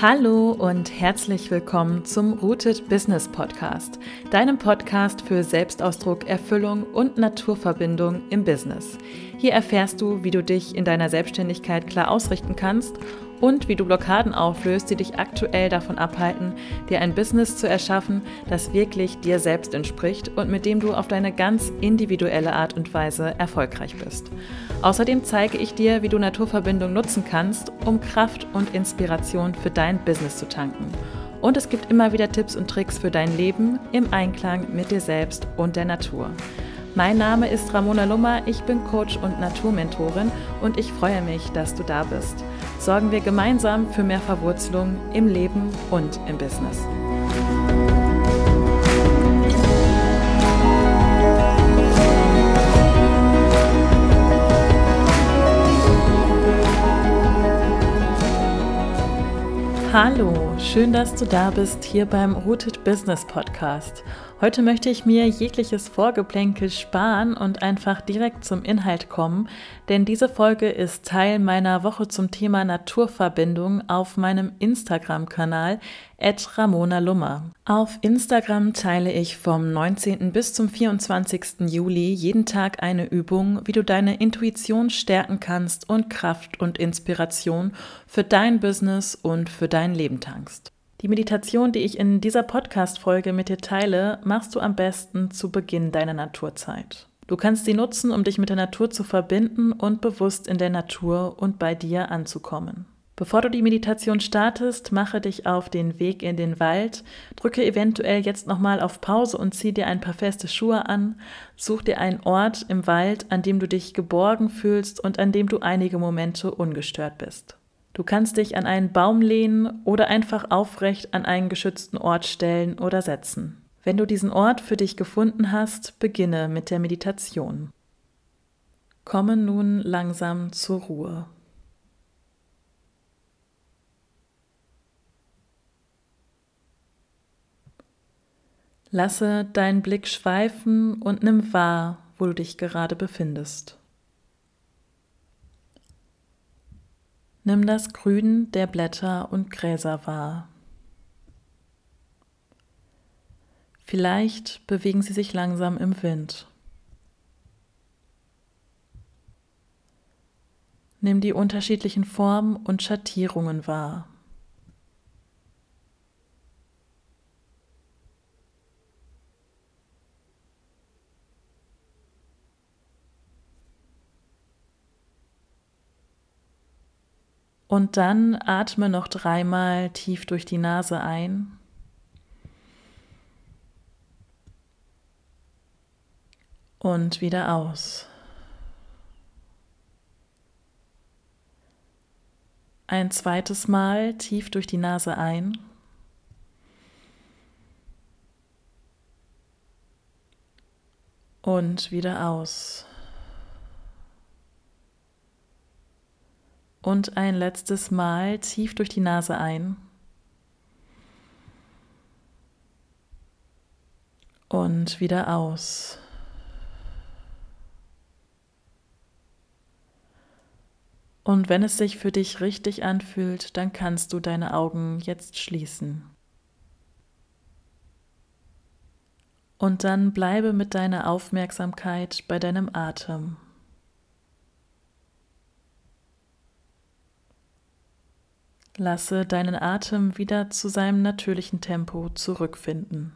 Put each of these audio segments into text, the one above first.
Hallo und herzlich willkommen zum Rooted Business Podcast, deinem Podcast für Selbstausdruck, Erfüllung und Naturverbindung im Business. Hier erfährst du, wie du dich in deiner Selbstständigkeit klar ausrichten kannst und wie du Blockaden auflöst, die dich aktuell davon abhalten, dir ein Business zu erschaffen, das wirklich dir selbst entspricht und mit dem du auf deine ganz individuelle Art und Weise erfolgreich bist. Außerdem zeige ich dir, wie du Naturverbindung nutzen kannst, um Kraft und Inspiration für dein Business zu tanken. Und es gibt immer wieder Tipps und Tricks für dein Leben im Einklang mit dir selbst und der Natur. Mein Name ist Ramona Lummer, ich bin Coach und Naturmentorin und ich freue mich, dass du da bist. Sorgen wir gemeinsam für mehr Verwurzelung im Leben und im Business. Hallo, schön, dass du da bist hier beim Rooted Business Podcast. Heute möchte ich mir jegliches Vorgeplänkel sparen und einfach direkt zum Inhalt kommen, denn diese Folge ist Teil meiner Woche zum Thema Naturverbindung auf meinem Instagram-Kanal Ramona Lummer. Auf Instagram teile ich vom 19. bis zum 24. Juli jeden Tag eine Übung, wie du deine Intuition stärken kannst und Kraft und Inspiration für dein Business und für dein Leben tankst. Die Meditation, die ich in dieser Podcast-Folge mit dir teile, machst du am besten zu Beginn deiner Naturzeit. Du kannst sie nutzen, um dich mit der Natur zu verbinden und bewusst in der Natur und bei dir anzukommen. Bevor du die Meditation startest, mache dich auf den Weg in den Wald, drücke eventuell jetzt nochmal auf Pause und zieh dir ein paar feste Schuhe an, such dir einen Ort im Wald, an dem du dich geborgen fühlst und an dem du einige Momente ungestört bist. Du kannst dich an einen Baum lehnen oder einfach aufrecht an einen geschützten Ort stellen oder setzen. Wenn du diesen Ort für dich gefunden hast, beginne mit der Meditation. Komme nun langsam zur Ruhe. Lasse deinen Blick schweifen und nimm wahr, wo du dich gerade befindest. Nimm das Grün der Blätter und Gräser wahr. Vielleicht bewegen sie sich langsam im Wind. Nimm die unterschiedlichen Formen und Schattierungen wahr. Und dann atme noch dreimal tief durch die Nase ein. Und wieder aus. Ein zweites Mal tief durch die Nase ein. Und wieder aus. Und ein letztes Mal tief durch die Nase ein. Und wieder aus. Und wenn es sich für dich richtig anfühlt, dann kannst du deine Augen jetzt schließen. Und dann bleibe mit deiner Aufmerksamkeit bei deinem Atem. Lasse deinen Atem wieder zu seinem natürlichen Tempo zurückfinden.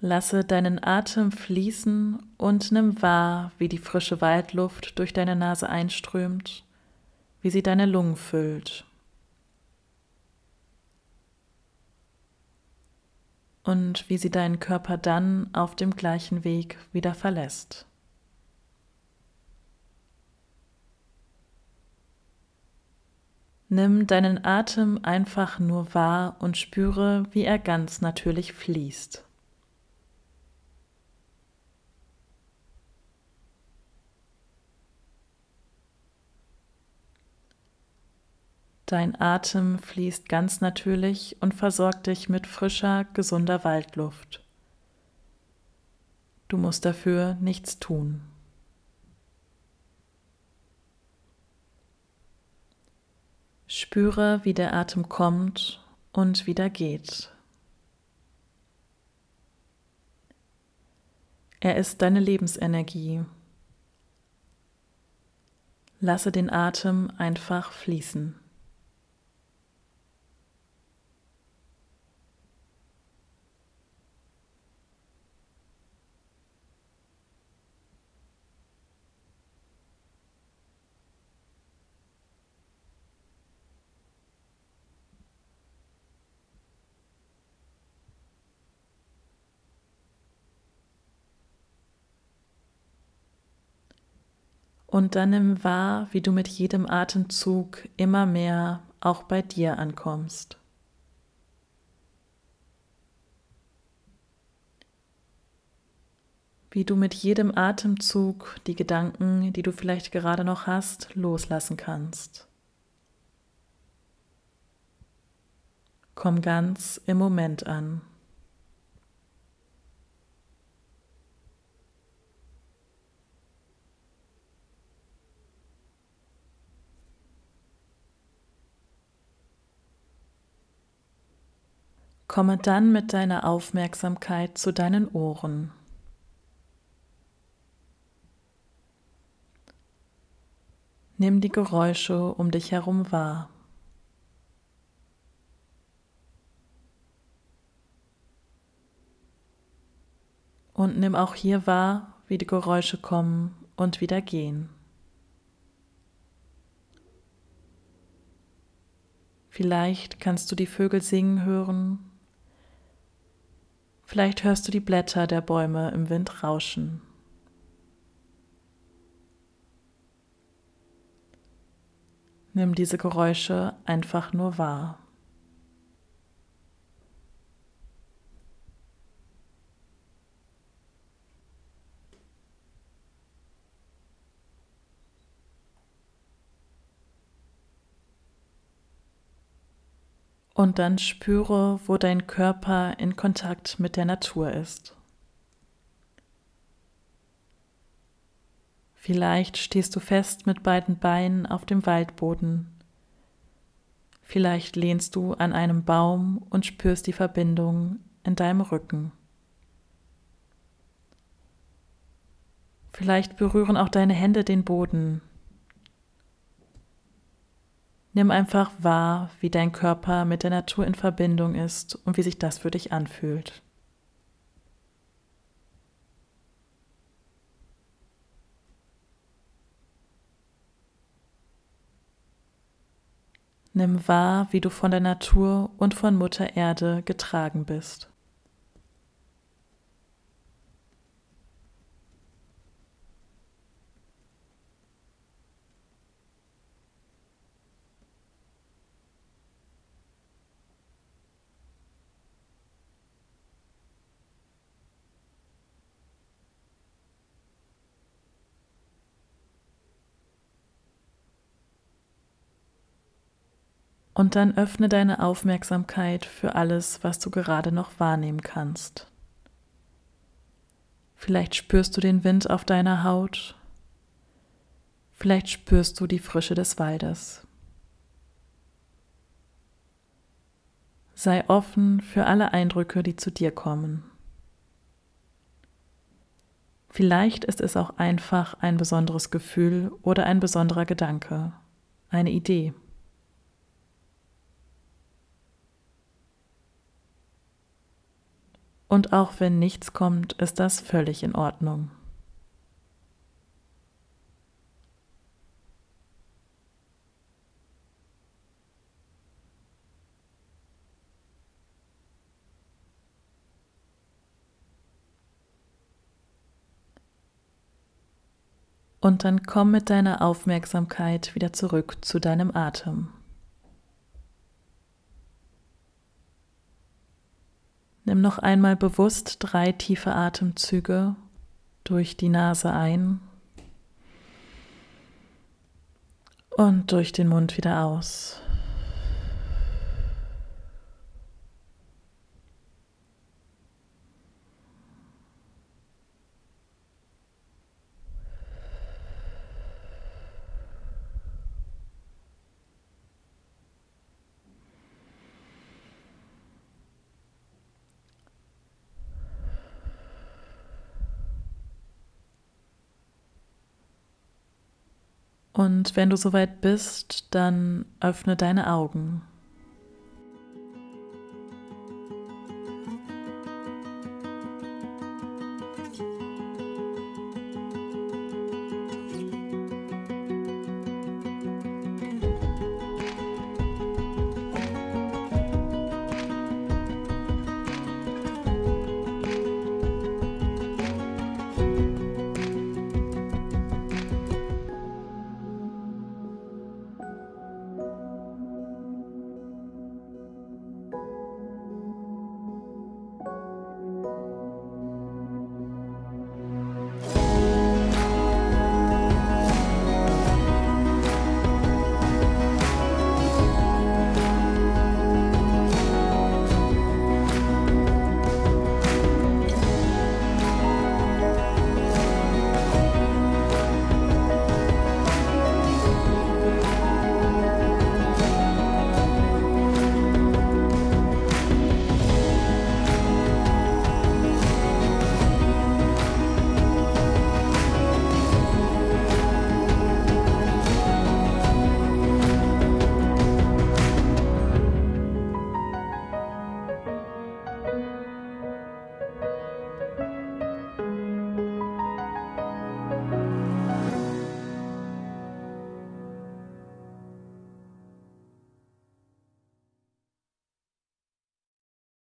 Lasse deinen Atem fließen und nimm wahr, wie die frische Waldluft durch deine Nase einströmt, wie sie deine Lungen füllt. Und wie sie deinen Körper dann auf dem gleichen Weg wieder verlässt. Nimm deinen Atem einfach nur wahr und spüre, wie er ganz natürlich fließt. Dein Atem fließt ganz natürlich und versorgt dich mit frischer, gesunder Waldluft. Du musst dafür nichts tun. Spüre, wie der Atem kommt und wieder geht. Er ist deine Lebensenergie. Lasse den Atem einfach fließen. Und dann nimm wahr, wie du mit jedem Atemzug immer mehr auch bei dir ankommst. Wie du mit jedem Atemzug die Gedanken, die du vielleicht gerade noch hast, loslassen kannst. Komm ganz im Moment an. Komme dann mit deiner Aufmerksamkeit zu deinen Ohren. Nimm die Geräusche um dich herum wahr. Und nimm auch hier wahr, wie die Geräusche kommen und wieder gehen. Vielleicht kannst du die Vögel singen hören Vielleicht hörst du die Blätter der Bäume im Wind rauschen. Nimm diese Geräusche einfach nur wahr. Und dann spüre, wo dein Körper in Kontakt mit der Natur ist. Vielleicht stehst du fest mit beiden Beinen auf dem Waldboden. Vielleicht lehnst du an einem Baum und spürst die Verbindung in deinem Rücken. Vielleicht berühren auch deine Hände den Boden Nimm einfach wahr, wie dein Körper mit der Natur in Verbindung ist und wie sich das für dich anfühlt. Nimm wahr, wie du von der Natur und von Mutter Erde getragen bist. Und dann öffne deine Aufmerksamkeit für alles, was du gerade noch wahrnehmen kannst. Vielleicht spürst du den Wind auf deiner Haut. Vielleicht spürst du die Frische des Waldes. Sei offen für alle Eindrücke, die zu dir kommen. Vielleicht ist es auch einfach ein besonderes Gefühl oder ein besonderer Gedanke, eine Idee. Und auch wenn nichts kommt, ist das völlig in Ordnung. Und dann komm mit deiner Aufmerksamkeit wieder zurück zu deinem Atem. Nimm noch einmal bewusst drei tiefe Atemzüge durch die Nase ein und durch den Mund wieder aus. Und wenn du soweit bist, dann öffne deine Augen.